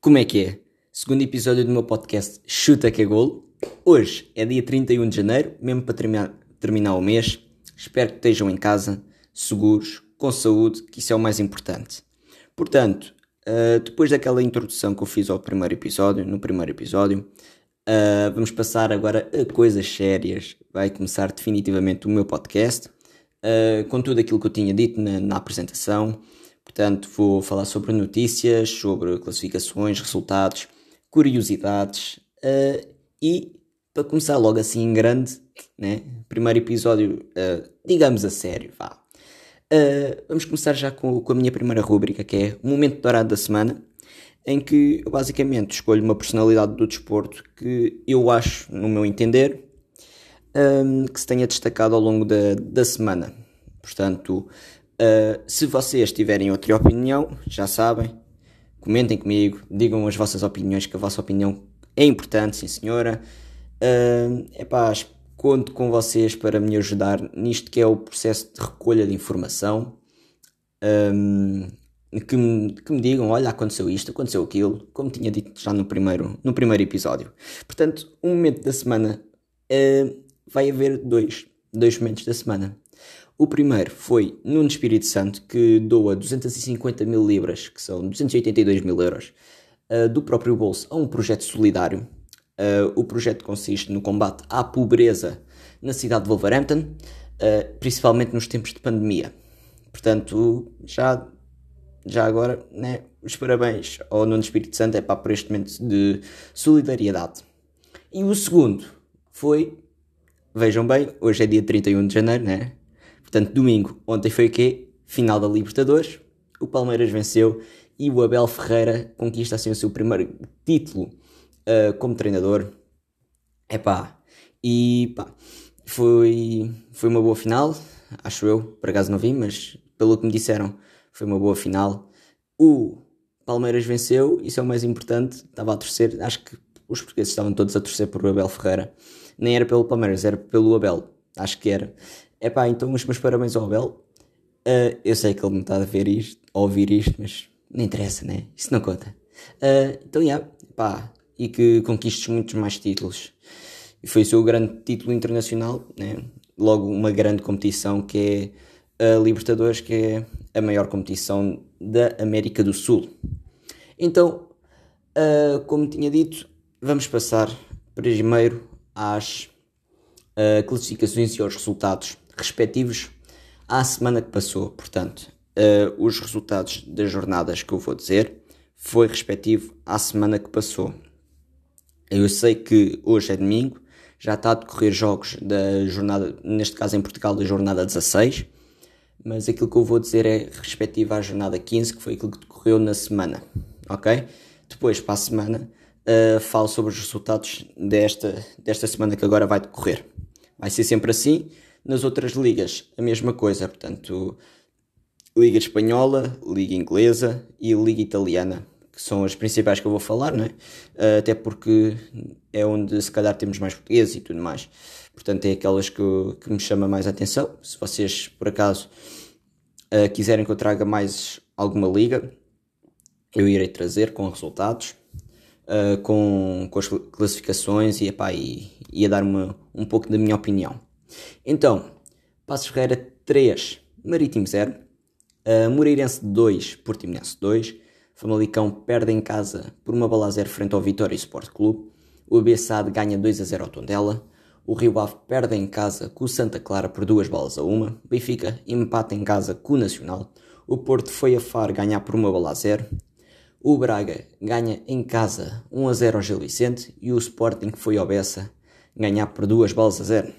Como é que é? Segundo episódio do meu podcast Chuta que é Golo. Hoje é dia 31 de janeiro, mesmo para terminar, terminar o mês. Espero que estejam em casa, seguros, com saúde, que isso é o mais importante. Portanto, uh, depois daquela introdução que eu fiz ao primeiro episódio, no primeiro episódio, uh, vamos passar agora a coisas sérias. Vai começar definitivamente o meu podcast, uh, com tudo aquilo que eu tinha dito na, na apresentação. Portanto, vou falar sobre notícias, sobre classificações, resultados, curiosidades uh, e, para começar logo assim em grande, né? primeiro episódio, uh, digamos a sério, vá. Uh, vamos começar já com, com, a minha primeira rúbrica, que é o Momento Dourado da Semana, em que eu basicamente escolho uma personalidade do desporto que eu acho, no meu entender, um, que se tenha destacado ao longo da, da semana. Portanto, Uh, se vocês tiverem outra opinião, já sabem, comentem comigo, digam as vossas opiniões, que a vossa opinião é importante, sim senhora. Uh, epá, conto com vocês para me ajudar nisto que é o processo de recolha de informação. Um, que, me, que me digam, olha, aconteceu isto, aconteceu aquilo, como tinha dito já no primeiro, no primeiro episódio. Portanto, um momento da semana uh, vai haver dois, dois momentos da semana. O primeiro foi Nuno Espírito Santo, que doa 250 mil libras, que são 282 mil euros, uh, do próprio bolso a um projeto solidário. Uh, o projeto consiste no combate à pobreza na cidade de Wolverhampton, uh, principalmente nos tempos de pandemia. Portanto, já, já agora, né, os parabéns ao Nuno Espírito Santo é para este momento de solidariedade. E o segundo foi, vejam bem, hoje é dia 31 de janeiro, né? Portanto, domingo, ontem foi o quê? Final da Libertadores, o Palmeiras venceu e o Abel Ferreira conquista assim o seu primeiro título uh, como treinador. Epá, e pá, foi, foi uma boa final, acho eu, por acaso não vi, mas pelo que me disseram, foi uma boa final. O Palmeiras venceu, isso é o mais importante, estava a torcer, acho que os portugueses estavam todos a torcer por o Abel Ferreira. Nem era pelo Palmeiras, era pelo Abel, acho que era. Epá, então os meus parabéns ao Abel. Uh, eu sei que ele não está a ver isto, a ouvir isto, mas não interessa, né? Isso não conta. Uh, então, yeah, pá, e que conquistes muitos mais títulos. E foi o seu grande título internacional, né? Logo uma grande competição que é a Libertadores, que é a maior competição da América do Sul. Então, uh, como tinha dito, vamos passar primeiro às uh, classificações e aos resultados respectivos à semana que passou. Portanto, uh, os resultados das jornadas que eu vou dizer foi respectivo à semana que passou. Eu sei que hoje é domingo, já está a decorrer jogos da jornada, neste caso em Portugal, da jornada 16, mas aquilo que eu vou dizer é respectivo à jornada 15, que foi aquilo que decorreu na semana, ok? Depois, para a semana, uh, falo sobre os resultados desta, desta semana que agora vai decorrer. Vai ser sempre assim. Nas outras ligas, a mesma coisa, portanto, Liga Espanhola, Liga Inglesa e Liga Italiana, que são as principais que eu vou falar, não é? Uh, até porque é onde se calhar temos mais português e tudo mais. Portanto, é aquelas que, que me chama mais a atenção. Se vocês, por acaso, uh, quiserem que eu traga mais alguma liga, eu irei trazer com resultados, uh, com, com as classificações e, epá, e, e a dar uma, um pouco da minha opinião. Então, Passos Ferreira 3, Marítimo 0, uh, Moreirense 2, Portimonense 2, Famalicão perde em casa por uma bola a 0 frente ao Vitória Sport Clube, o Abessade ganha 2 a 0 ao Tondela, o Rio Ave perde em casa com o Santa Clara por duas bolas a uma, Benfica empata em casa com o Nacional, o Porto foi a Far ganhar por uma bola a 0, o Braga ganha em casa 1 a 0 ao Gil Vicente e o Sporting foi ao Bessa ganhar por duas bolas a 0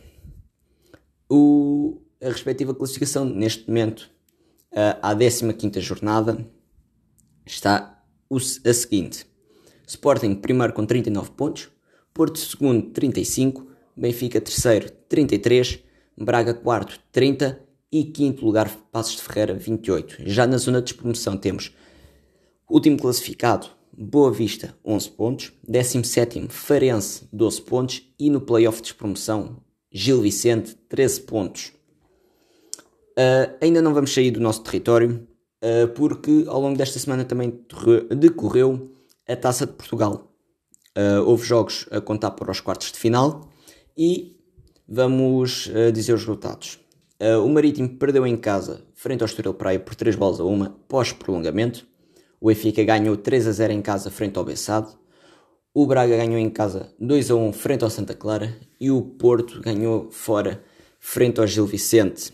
o, a respectiva classificação. Neste momento uh, à 15 jornada está o, a seguinte. Sporting primeiro com 39 pontos. Porto segundo 35 Benfica terceiro 33 Braga quarto 30 e quinto lugar Passos de Ferreira 28 já na zona de despromoção temos último classificado Boa Vista 11 pontos. 17 Farense 12 pontos. E no playoff de despromoção Gil Vicente, 13 pontos. Uh, ainda não vamos sair do nosso território, uh, porque ao longo desta semana também decorreu a Taça de Portugal. Uh, houve jogos a contar para os quartos de final e vamos dizer os resultados. O Marítimo perdeu em casa frente ao Estoril Praia por 3 bolas a 1 pós prolongamento. O Benfica ganhou 3 a 0 em casa frente ao Bessado. O Braga ganhou em casa 2 a 1 frente ao Santa Clara e o Porto ganhou fora frente ao Gil Vicente.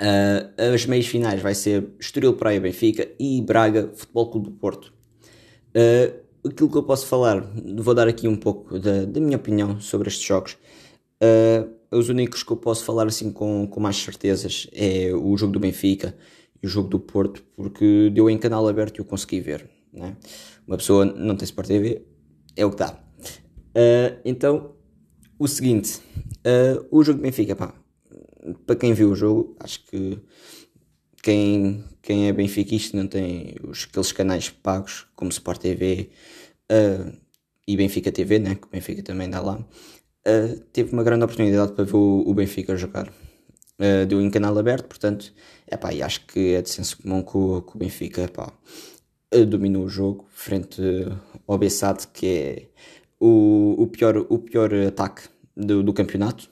Uh, as meias finais vai ser Estoril Praia Benfica e Braga Futebol Clube do Porto. Uh, aquilo que eu posso falar, vou dar aqui um pouco da, da minha opinião sobre estes jogos. Uh, os únicos que eu posso falar assim com, com mais certezas é o jogo do Benfica e o jogo do Porto, porque deu em canal aberto e eu consegui ver. Né? Uma pessoa não tem Sport TV, é o que dá. Uh, então, o seguinte, uh, o jogo do Benfica, pá, para quem viu o jogo, acho que quem, quem é benfiquista não tem os, aqueles canais pagos, como Sport TV uh, e Benfica TV, né, que o Benfica também dá lá, teve uma grande oportunidade para ver o, o Benfica jogar. deu em canal aberto, portanto, é pá, acho que é de senso comum que o, que o Benfica, pá, dominou o jogo frente ao Bessade, que é o, o, pior, o pior ataque do, do campeonato.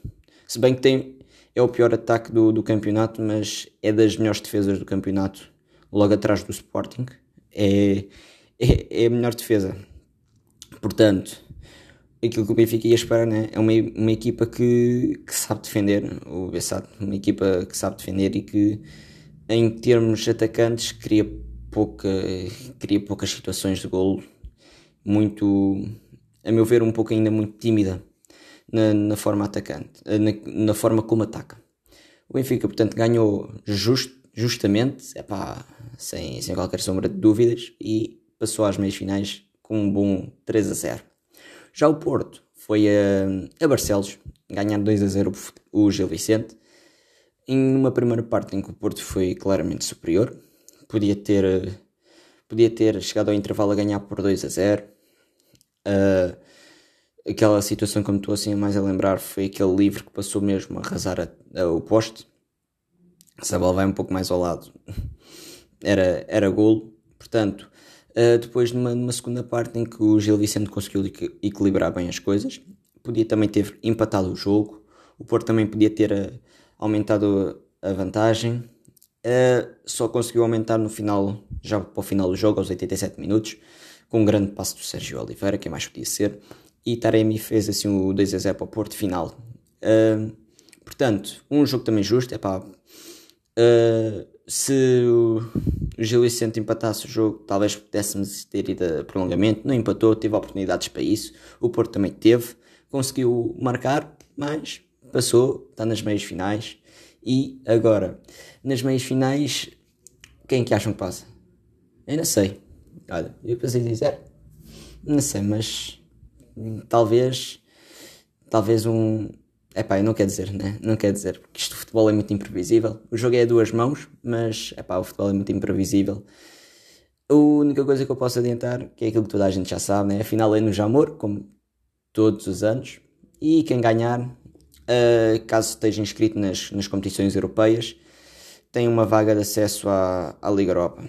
Se bem que tem, é o pior ataque do, do campeonato, mas é das melhores defesas do campeonato, logo atrás do Sporting. É, é, é a melhor defesa. Portanto, aquilo que o Benfica ia esperar né? é uma, uma equipa que, que sabe defender, o Bessade, uma equipa que sabe defender e que, em termos atacantes, cria pouca, cria poucas situações de golo, muito, a meu ver, um pouco ainda muito tímida na, na forma atacante, na, na, forma como ataca. O Benfica, portanto, ganhou just, justamente, epá, sem, sem qualquer sombra de dúvidas, e passou às meias finais com um bom 3 a 0. Já o Porto foi a, a Barcelos, ganhar 2 a 0 o Gil Vicente, em uma primeira parte em que o Porto foi claramente superior, podia ter, podia ter chegado ao intervalo a ganhar por 2 a 0. Uh, ah, aquela situação que me estou assim mais a lembrar foi aquele livre que passou mesmo a arrasar a, a, o poste. Se a bola vai um pouco mais ao lado, era, era golo. Portanto, uh, depois numa, numa segunda parte em que o Gil Vicente conseguiu equilibrar bem as coisas, podia também ter empatado o jogo. O Porto também podia ter uh, aumentado a vantagem Uh, só conseguiu aumentar no final, já para o final do jogo, aos 87 minutos, com um grande passo do Sérgio Oliveira, que mais podia ser, e Taremi fez assim o 2 a 0 para o Porto final. Uh, portanto, um jogo também justo, é pá. Uh, se o Gil Vicente empatasse o jogo, talvez pudéssemos ter ido a prolongamento. Não empatou, teve oportunidades para isso. O Porto também teve, conseguiu marcar, mas passou, está nas meias finais. E agora, nas meias finais, quem é que acham que passa? Eu não sei. Olha, eu pensei dizer, não sei, mas talvez, talvez um. É pá, eu não quero dizer, né? Não quero dizer, porque isto futebol é muito imprevisível. O jogo é a duas mãos, mas é pá, o futebol é muito imprevisível. A única coisa que eu posso adiantar, que é aquilo que toda a gente já sabe, né? A final é no Jamor, como todos os anos. E quem ganhar uh, caso esteja inscrito nas, nas competições europeias, tem uma vaga de acesso à, à Liga Europa.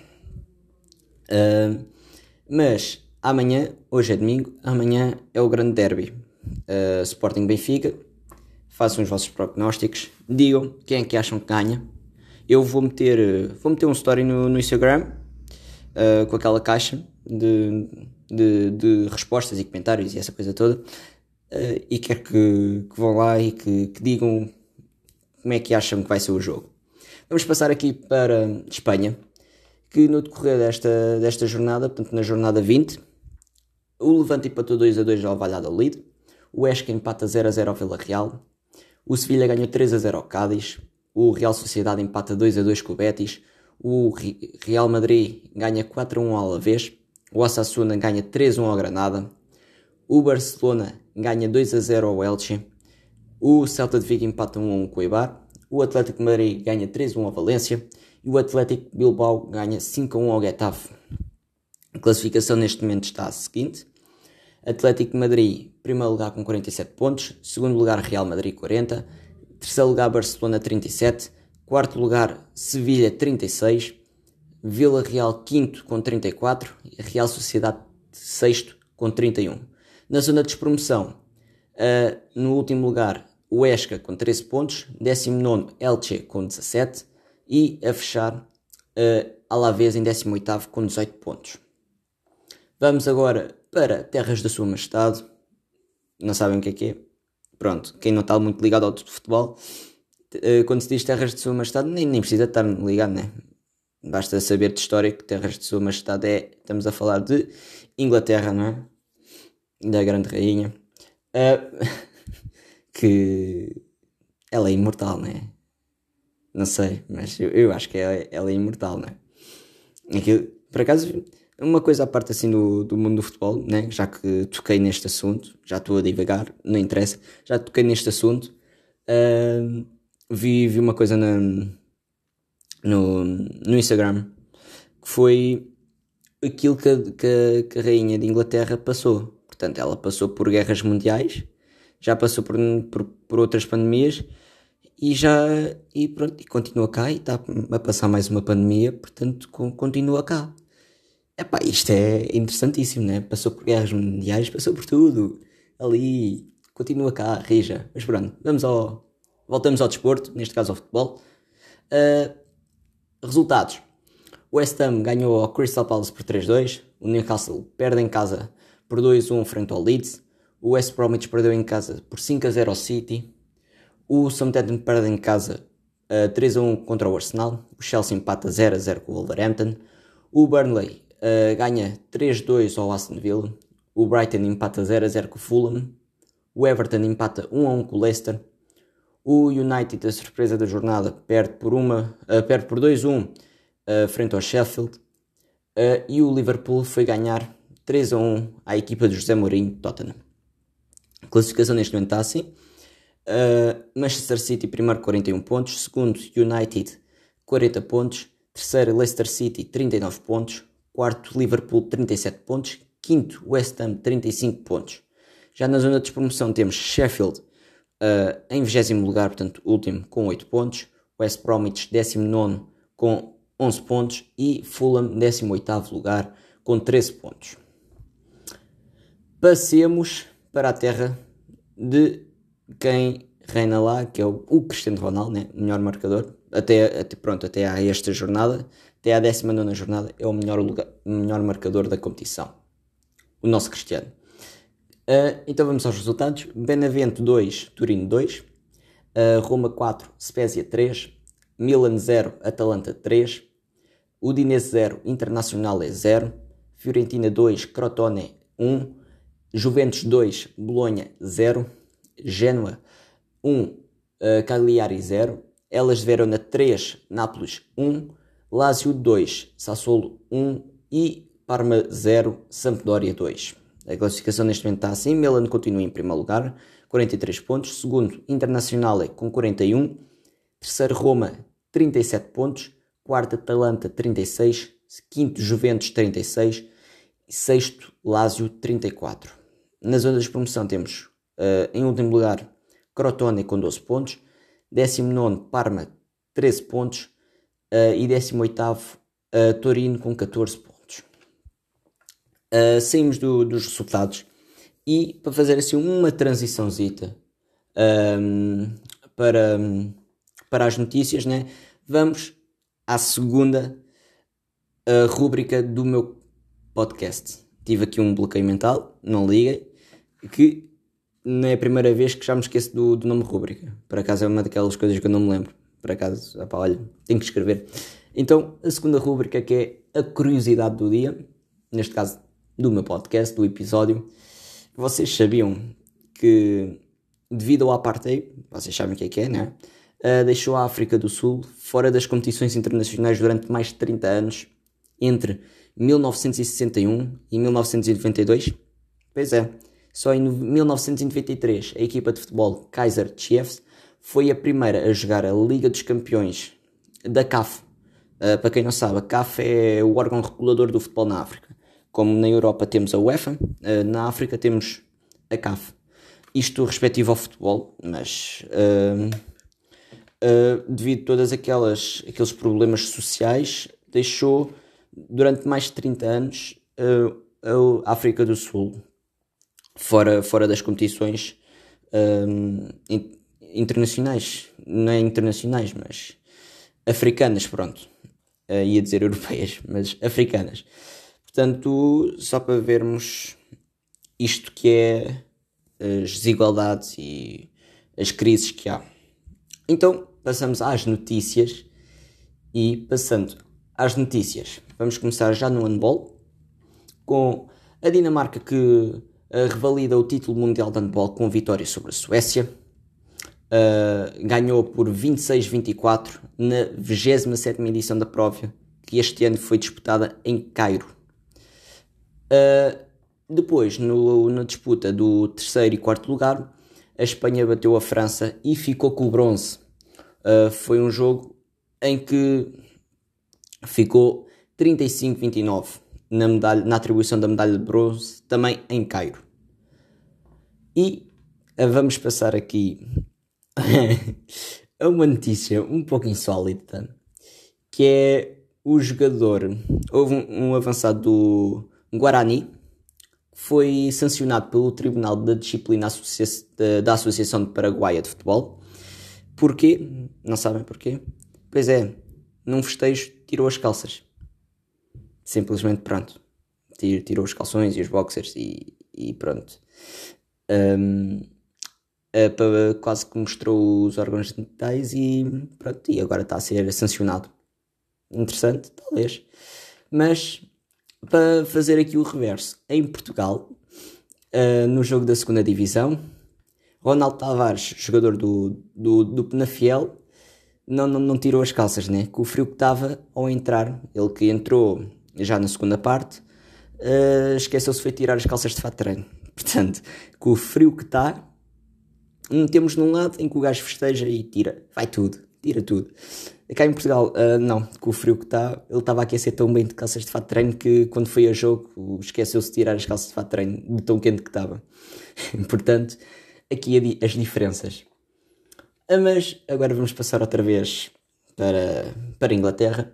Uh, mas amanhã, hoje é domingo, amanhã é o grande derby. Uh, Sporting Benfica. Façam os vossos prognósticos. Digam quem é que acham que ganha. Eu vou meter, vou meter um story no, no Instagram uh, com aquela caixa de, de, de, respostas e comentários e essa coisa toda uh, e quero que, que, vão lá e que, que, digam como é que acham que vai ser o jogo. Vamos passar aqui para Espanha, que no decorrer desta, desta jornada, portanto na jornada 20, o Levante empatou 2 a 2 ao Valladolid, o Esca empata 0 a 0 ao Vila Real, o Sevilha ganhou 3 a 0 ao Cádiz, o Real Sociedade empata 2 a 2 com o Betis, o Real Madrid ganha 4 a 1 ao Alavés, o Osasuna ganha 3 a 1 ao Granada, o Barcelona ganha 2 a 0 ao Elche. O Celta de Vigo empata 1 a 1 com o Eibar. O Atlético de Madrid ganha 3 a 1 ao Valência. E o Atlético de Bilbao ganha 5 a 1 ao Getafe. A classificação neste momento está a seguinte. Atlético de Madrid, primeiro lugar com 47 pontos. Segundo lugar, Real Madrid, 40. Terceiro lugar, Barcelona, 37. Quarto lugar, Sevilha, 36. Vila Real, quinto, com 34. E Real Sociedade, sexto com 31. Na zona de despromoção, uh, no último lugar, o Esca com 13 pontos, 19 Elche com 17 e a fechar uh, Alavés em 18 com 18 pontos. Vamos agora para Terras da Sua Majestade. Não sabem o que é que é? Pronto, quem não está muito ligado ao futebol, uh, quando se diz Terras de Sua Majestade, nem, nem precisa estar ligado, né? Basta saber de história que Terras de Sua Majestade é. Estamos a falar de Inglaterra, não é? Da Grande Rainha. Uh, que ela é imortal, não é? Não sei, mas eu, eu acho que ela, ela, é imortal, não é? Aquilo, por acaso, uma coisa à parte assim do, do mundo do futebol, né? já que toquei neste assunto, já estou a divagar, não interessa, já toquei neste assunto, uh, vi, vi uma coisa na, no, no Instagram que foi aquilo que que, que a rainha de Inglaterra passou. Portanto, ela passou por guerras mundiais, já passou por, por, por outras pandemias e já e pronto, e continua cá e está a passar mais uma pandemia, portanto continua cá. Epá, isto é interessantíssimo, né? Passou por guerras mundiais, passou por tudo. Ali, continua cá, rija. Mas pronto, vamos ao. Voltamos ao desporto, neste caso ao futebol. Uh, resultados. West Ham ganhou ao Crystal Palace por 3-2. O Newcastle perde em casa por 2-1 frente ao Leeds. O West Bromwich perdeu em casa por 5-0 ao City. O Southampton perde em casa uh, 3-1 contra o Arsenal. O Chelsea empata 0-0 com o Wolverhampton. O Burnley uh, ganha 3-2 ao Aston Villa. O Brighton empata 0-0 com o Fulham. O Everton empata 1-1 com o Leicester. O United, a surpresa da jornada, perde por, uma, uh, perde por 2-1 uh, frente ao Sheffield. E o Liverpool foi ganhar 3 a 1 à equipa de José Mourinho Tottenham. A classificação neste momento está assim. Uh, Manchester City primeiro 41 pontos, segundo United 40 pontos, terceiro Leicester City 39 pontos, quarto Liverpool 37 pontos, quinto West Ham 35 pontos. Já na zona de despromoção temos Sheffield uh, em 20 lugar, portanto último com 8 pontos, West Bromwich 19 com 11 pontos e Fulham 18 lugar com 13 pontos. Passemos para a terra de quem reina lá, que é o, o Cristiano Ronaldo, né? melhor marcador, até, até, pronto, até a esta jornada, até à 19 jornada, é o melhor, lugar, melhor marcador da competição. O nosso Cristiano. Uh, então vamos aos resultados. Benevento 2, Turino 2, uh, Roma 4, Spezia 3, Milan 0, Atalanta 3, Udinese 0, Internacional 0, Fiorentina 2, Crotone 1, Juventus 2, Bolonha 0, Genoa 1, uh, Cagliari 0, Elas de Verona 3, Nápoles 1, Lazio 2, Sassuolo 1 e Parma 0, Sampdoria 2. A classificação neste momento está assim: Milan continua em primeiro lugar, 43 pontos. Segundo, Internazionale com 41. Terceiro, Roma, 37 pontos. Quarto, Atalanta, 36. Quinto, Juventus, 36. E sexto, Lazio, 34. Na zona de promoção temos, uh, em último lugar, Crotone com 12 pontos. 19, Parma, 13 pontos. Uh, e 18, uh, Torino com 14 pontos. Uh, saímos do, dos resultados e para fazer assim uma transiçãozita um, para, para as notícias, né? vamos à segunda uh, rúbrica do meu podcast. Tive aqui um bloqueio mental, não liguei, que não é a primeira vez que já me esqueço do, do nome rúbrica. Por acaso é uma daquelas coisas que eu não me lembro. Por acaso, opa, olha, tenho que escrever. Então, a segunda rúbrica que é a curiosidade do dia, neste caso do meu podcast, do episódio. Vocês sabiam que, devido ao apartheid, vocês sabem o que é que é, né? Uh, deixou a África do Sul fora das competições internacionais durante mais de 30 anos, entre 1961 e 1992? Pois é, só em 1993 a equipa de futebol Kaiser Chiefs foi a primeira a jogar a Liga dos Campeões da CAF. Uh, para quem não sabe, a CAF é o órgão regulador do futebol na África. Como na Europa temos a UEFA, eh, na África temos a CAF. Isto respectivo ao futebol, mas uh, uh, devido a todos aqueles problemas sociais, deixou durante mais de 30 anos uh, a África do Sul, fora, fora das competições um, internacionais, não é internacionais, mas africanas, pronto. Uh, ia dizer europeias, mas africanas. Portanto, só para vermos isto que é as desigualdades e as crises que há. Então, passamos às notícias e passando às notícias, vamos começar já no handball com a Dinamarca que uh, revalida o título mundial de handball com vitória sobre a Suécia. Uh, ganhou por 26-24 na 27 edição da prova que este ano foi disputada em Cairo. Uh, depois, no, na disputa do terceiro e quarto lugar, a Espanha bateu a França e ficou com o bronze. Uh, foi um jogo em que ficou 35-29 na, na atribuição da medalha de bronze, também em Cairo. E uh, vamos passar aqui a uma notícia um pouco insólita, que é o jogador, houve um, um avançado do Guarani, foi sancionado pelo Tribunal da Disciplina Associa da Associação de Paraguaia de Futebol. Porquê? Não sabem porquê? Pois é, num festejo tirou as calças. Simplesmente pronto. Tirou os calções e os boxers e, e pronto. Um, quase que mostrou os órgãos genitais e pronto, e agora está a ser sancionado. Interessante, talvez. Mas para fazer aqui o reverso. Em Portugal, uh, no jogo da segunda Divisão, Ronaldo Tavares, jogador do, do, do Penafiel, não, não, não tirou as calças, né? Com o frio que estava ao entrar, ele que entrou já na segunda parte, uh, esqueceu-se de tirar as calças de fato de treino. Portanto, com o frio que está, temos num lado em que o gajo festeja e tira, vai tudo, tira tudo. Cá em Portugal, uh, não, com o frio que está, ele estava a aquecer tão bem de calças de fato de treino que quando foi a jogo esqueceu-se de tirar as calças de fato de treino de tão quente que estava. Portanto, aqui as diferenças. Uh, mas agora vamos passar outra vez para, para a Inglaterra,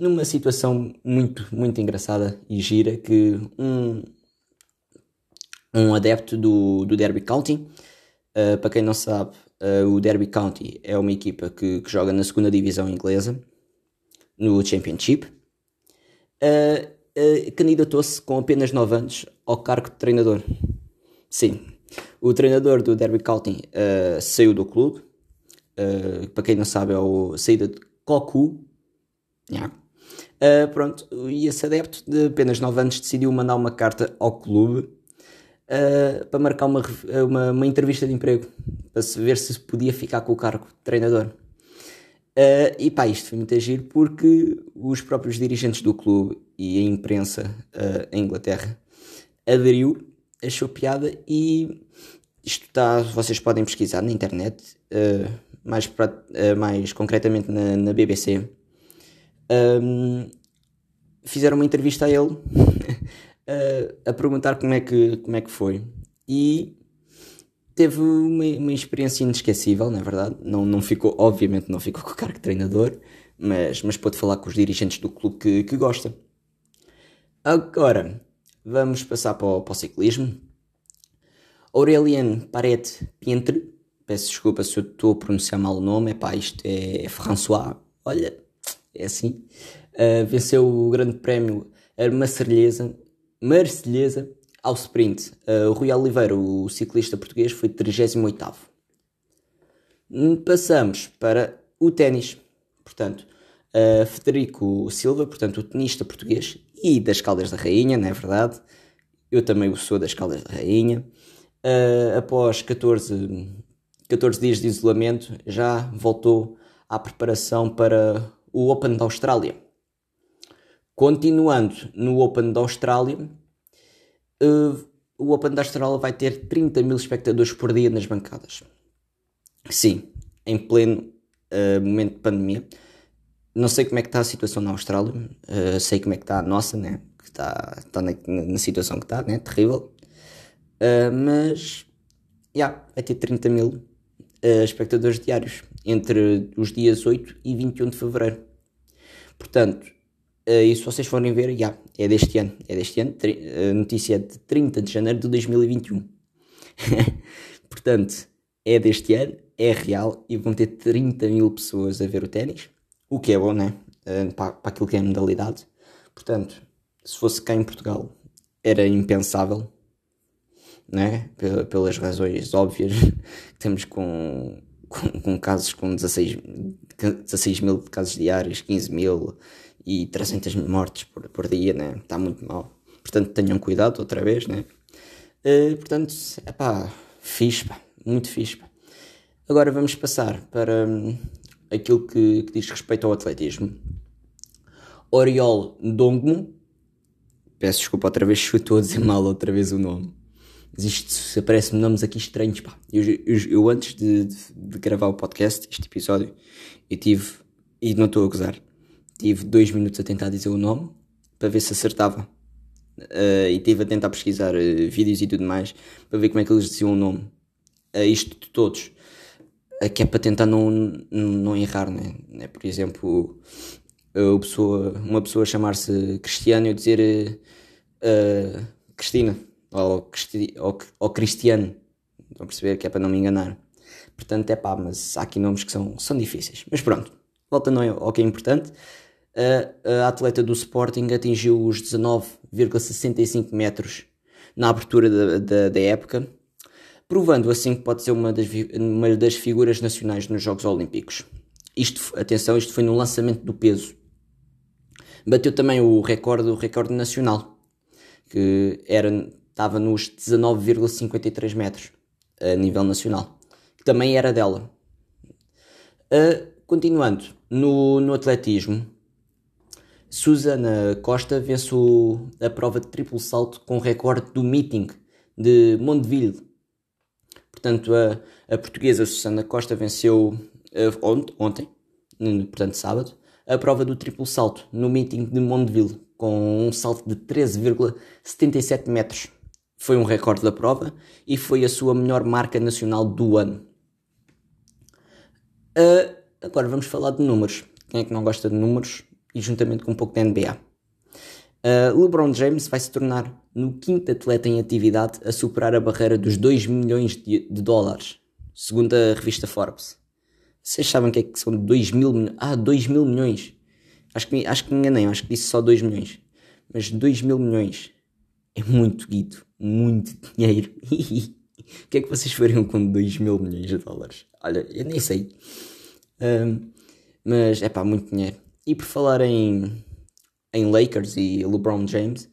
numa situação muito, muito engraçada e gira que um, um adepto do, do Derby County, uh, para quem não sabe, Uh, o Derby County é uma equipa que, que, joga na segunda divisão inglesa, no Championship. Uh, Candidatou-se com apenas 9 anos ao cargo de treinador. Sim, o treinador do Derby County saiu do clube. para quem não sabe, é o saída de Koku. Yeah. Pronto, e esse adepto de apenas 9 anos decidiu mandar uma carta ao clube uh, para marcar uma, uma, uma, entrevista de emprego, para se ver se podia ficar com o cargo de treinador. Uh, e pá, isto foi muito agir porque os próprios dirigentes do clube e a imprensa uh, em Inglaterra aderiu, achou piada e isto está, vocês podem pesquisar na internet, uh, mais, mais concretamente na, na BBC. Um, fizeram uma entrevista a ele a, perguntar como é, que, como é que foi. E teve uma, uma experiência inesquecível, na verdade. Não, não ficou, obviamente, não ficou com o cargo de treinador, mas, mas pôde falar com os dirigentes do clube que, que gosta. Agora, vamos passar para o, para o ciclismo. Aurélien Paret Pientre, peço desculpa se eu estou a pronunciar mal o nome, é pá, isto é François, olha, é assim. Uh, venceu o Grande Prémio Marselhesa Marselhesa ao sprint. Uh, o Rui Oliveira, o ciclista português, foi 38. Passamos para o ténis. Portanto, uh, Federico Silva, portanto, o tenista português e das Caldas da Rainha, não é verdade? Eu também sou das Caldas da Rainha. Uh, após 14, 14 dias de isolamento, já voltou à preparação para o Open da Austrália. Continuando no Open da Austrália, uh, o Open da Austrália vai ter 30 mil espectadores por dia nas bancadas. Sim, em pleno uh, momento de pandemia. Não sei como é que está a situação na Austrália, uh, sei como é que está a nossa, né? que está, está na, na, situação que está, né? terrível. mas, já, yeah, vai ter 30 mil espectadores diários entre os dias 8 e 21 de fevereiro. Portanto, Uh, e se vocês forem ver, já, é deste ano. É deste ano. A notícia é de 30 de janeiro de 2021. Portanto, é deste ano, é real e vão ter 30 mil pessoas a ver o ténis. O que é bom, né? Uh, para, para aquilo que é a modalidade. Portanto, se fosse cá em Portugal, era impensável, né? Pelas razões óbvias que temos com, com, com, casos com 16, 16 mil casos diários, 15 mil e 300 mortes por, por dia, né? Está muito mal. Portanto, tenham cuidado outra vez, né? Uh, portanto, é pá, fixe, muito fixe. Pá. Agora vamos passar para hum, aquilo que, que, diz respeito ao atletismo. Oriol Dongmo, peço desculpa outra vez estou a dizer mal outra vez o nome. Mas isto aparece-me nomes aqui estranhos, pá. Eu, eu, eu antes de, de, de, gravar o podcast, este episódio, eu tive, e não estou a gozar, tive dois minutos a tentar dizer o nome para ver se acertava. Uh, e estive a tentar pesquisar uh, vídeos e tudo mais para ver como é que eles diziam o nome. Uh, isto de todos. Uh, que é para tentar não, não errar, né? né? Por exemplo, pessoa, uma pessoa chamar-se Cristiano e eu dizer Cristina ou, Cristi ou, ou Cristiano. Estão a perceber que é para não me enganar. Portanto, é pá, mas há aqui nomes que são, são difíceis. Mas pronto, voltando ao que é importante a, a atleta do Sporting atingiu os 19,65 metros na abertura da, da, da, época, provando assim que pode ser uma das, uma das figuras nacionais nos Jogos Olímpicos. Isto, atenção, isto foi no lançamento do peso. Bateu também o recorde, o recorde nacional, que era, estava nos 19,53 metros a nível nacional, que também era dela. Uh, continuando, no, no atletismo, Susana Costa vence a prova de triplo salto com recorde do meeting de Mondeville. Portanto, a, a portuguesa Susana Costa venceu uh, ontem, portanto sábado, a prova do triplo salto no meeting de Mondeville com um salto de 13,77 metros. Foi um recorde da prova e foi a sua melhor marca nacional do ano. Uh, agora vamos falar de números. Quem é que não gosta de números? e juntamente com um pouco da NBA. Uh, LeBron James vai se tornar no quinto atleta em atividade a superar a barreira dos 2 milhões de, de dólares, segundo a revista Forbes. Vocês sabem o que é que são 2 mil milhões? Ah, 2 mil milhões. Acho que, acho que me enganei, acho que disse só 2 milhões. Mas 2 mil milhões é muito guito, muito dinheiro. o que é que vocês fariam com 2 mil milhões de dólares? Olha, eu nem sei. Um, mas é pá, muito dinheiro. E por falar em, em Lakers e LeBron James,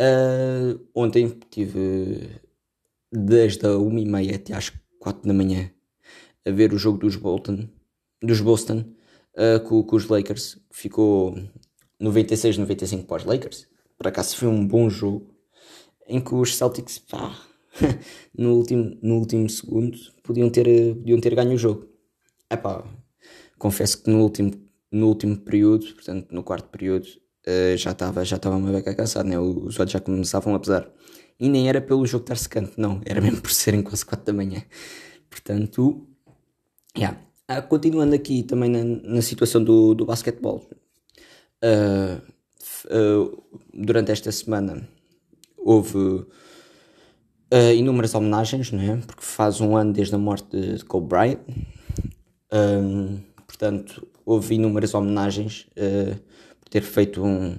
uh, ontem tive desde a 1h30 até às 4 da manhã a ver o jogo dos Bolton, dos Boston uh, com, com, os Lakers, ficou 96-95 para os Lakers. Por acaso foi um bom jogo em que os Celtics, pá, no, último, no último segundo, podiam ter, podiam ter ganho o jogo. Epá, confesso que no último no último período, portanto no quarto período, uh, já estava já estava uma beca cansado, né? os olhos já começavam a pesar. E nem era pelo jogo estar secante, não, era mesmo por serem quase 4 da manhã. Portanto, yeah. Ah, continuando aqui também na, na situação do, do basquetebol, uh, uh, durante esta semana houve uh, inúmeras homenagens, não é? porque faz um ano desde a morte de Kobe Bryant. Um, portanto, houve inúmeras homenagens uh, por ter feito um,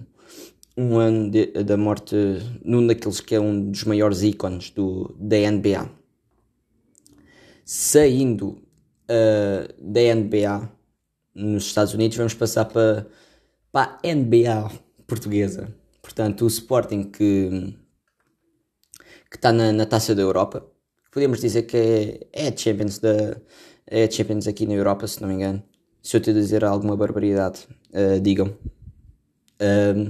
um ano de, da morte num daqueles que é um dos maiores ícones do, da NBA. Saindo uh, da NBA nos Estados Unidos, vamos passar para, para a NBA portuguesa. Portanto, o Sporting que, que está na, na taça da Europa. Podemos dizer que é, é Champions da é Champions aqui na Europa, se não me engano se eu te dizer alguma barbaridade, uh, digam. Uh,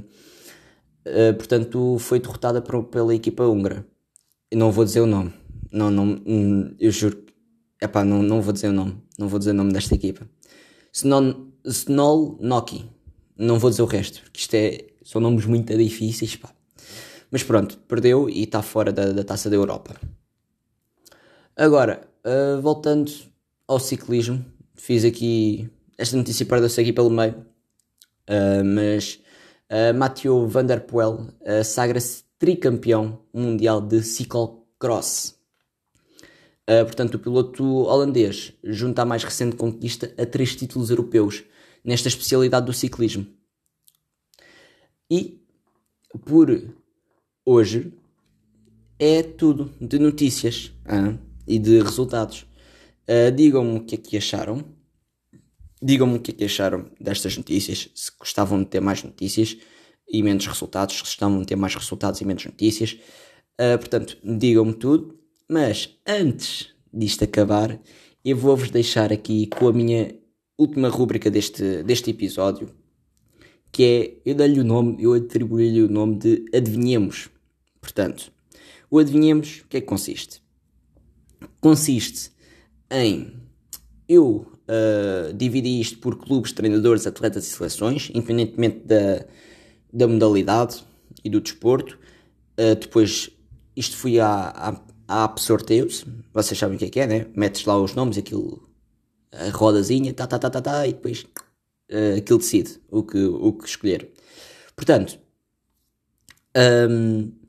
uh, portanto, foi derrotada por, pela equipa húngara. não vou dizer o nome. Não, não, hum, eu juro. Epá, não, não vou dizer o nome. Não vou dizer o nome desta equipa. Snol Noki. Não vou dizer o resto, porque isto é, são nomes muito difíceis. Pá. Mas pronto, perdeu e está fora da, da taça da Europa. Agora, uh, voltando ao ciclismo, fiz aqui esta notícia perdeu-se aqui pelo meio, uh, mas uh, Mathieu Van Der Poel uh, sagra-se tricampeão mundial de ciclocross. Uh, portanto, o piloto holandês junta a mais recente conquista a três títulos europeus nesta especialidade do ciclismo. E por hoje é tudo de notícias e de resultados. Uh, Digam-me o que é que acharam. Digam-me o que é que acharam destas notícias. Se gostavam de ter mais notícias e menos resultados. Se gostavam de ter mais resultados e menos notícias. Uh, portanto, digam-me tudo. Mas antes disto acabar, eu vou-vos deixar aqui com a minha última rúbrica deste, deste episódio. Que é, eu dei-lhe o nome, eu atribuí-lhe o nome de Adivinhemos. Portanto, o Adivinhemos, o que é que consiste? Consiste em eu uh, dividi isto por clubes, treinadores, atletas e seleções, independentemente da, da modalidade e do desporto. Uh, depois, isto fui à, à App Sorteios, vocês sabem o que é que é, né? Metes lá os nomes, aquilo, a rodazinha, tá, tá, tá, tá, tá, e depois uh, aquilo decide o que, o que escolher. Portanto, um,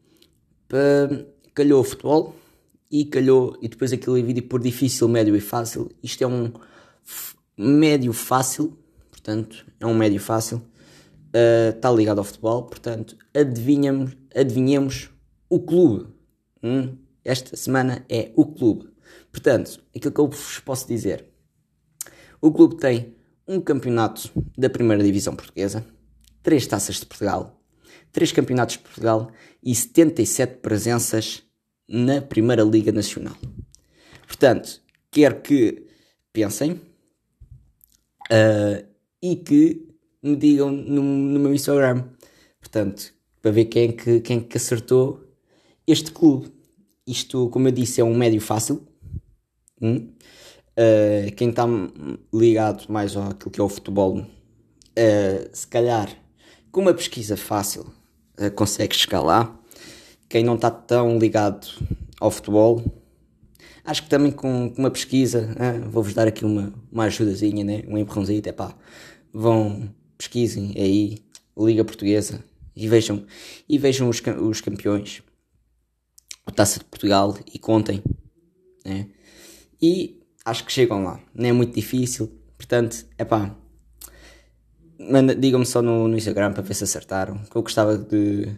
calhou o futebol, e calhou, e depois aquilo dividido por difícil, médio e fácil. Isto é um médio fácil, portanto, é um médio fácil. Está uh, ligado ao futebol, portanto, adivinhamos, adivinhemos o clube. Hum? Esta semana é o clube. Portanto, aquilo que eu vos posso dizer: o clube tem um campeonato da primeira divisão portuguesa, três taças de Portugal, três campeonatos de Portugal e 77 presenças na Primeira Liga Nacional. Portanto, quero que pensem uh, e que me digam no, no, meu Instagram. Portanto, para ver quem é que, quem é que acertou este clube. Isto, como eu disse, é um médio fácil. Hum? Uh, quem está ligado mais àquilo que é o futebol, uh, se calhar com uma pesquisa fácil consegue chegar lá quem não está tão ligado ao futebol, acho que também com, com uma pesquisa, ah, vou-vos dar aqui uma, uma ajudazinha, né? um empurrãozinho, é pá, vão, pesquisem aí, Liga Portuguesa, e vejam, e vejam os, os campeões, a Taça de Portugal, e contem, né? e acho que chegam lá, não é muito difícil, portanto, é pá, digam-me só no, no Instagram para ver se acertaram, que eu gostava de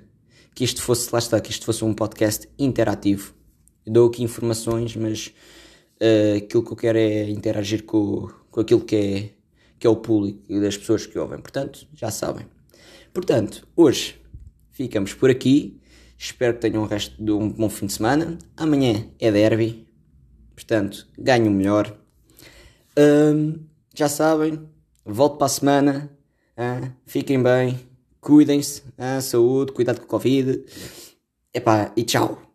que isto fosse, lá está, que isto fosse um podcast interativo. Eu dou aqui informações, mas uh, aquilo que eu quero é interagir com, com aquilo que é, que é o público e das pessoas que ouvem. Portanto, já sabem. Portanto, hoje ficamos por aqui. Espero que tenham o resto de um bom fim de semana. Amanhã é derby. Portanto, ganho melhor. Um, já sabem, volto para a semana. Fiquem bem cuidem-se, saúde, cuidado com o Covid. Epá, e tchau.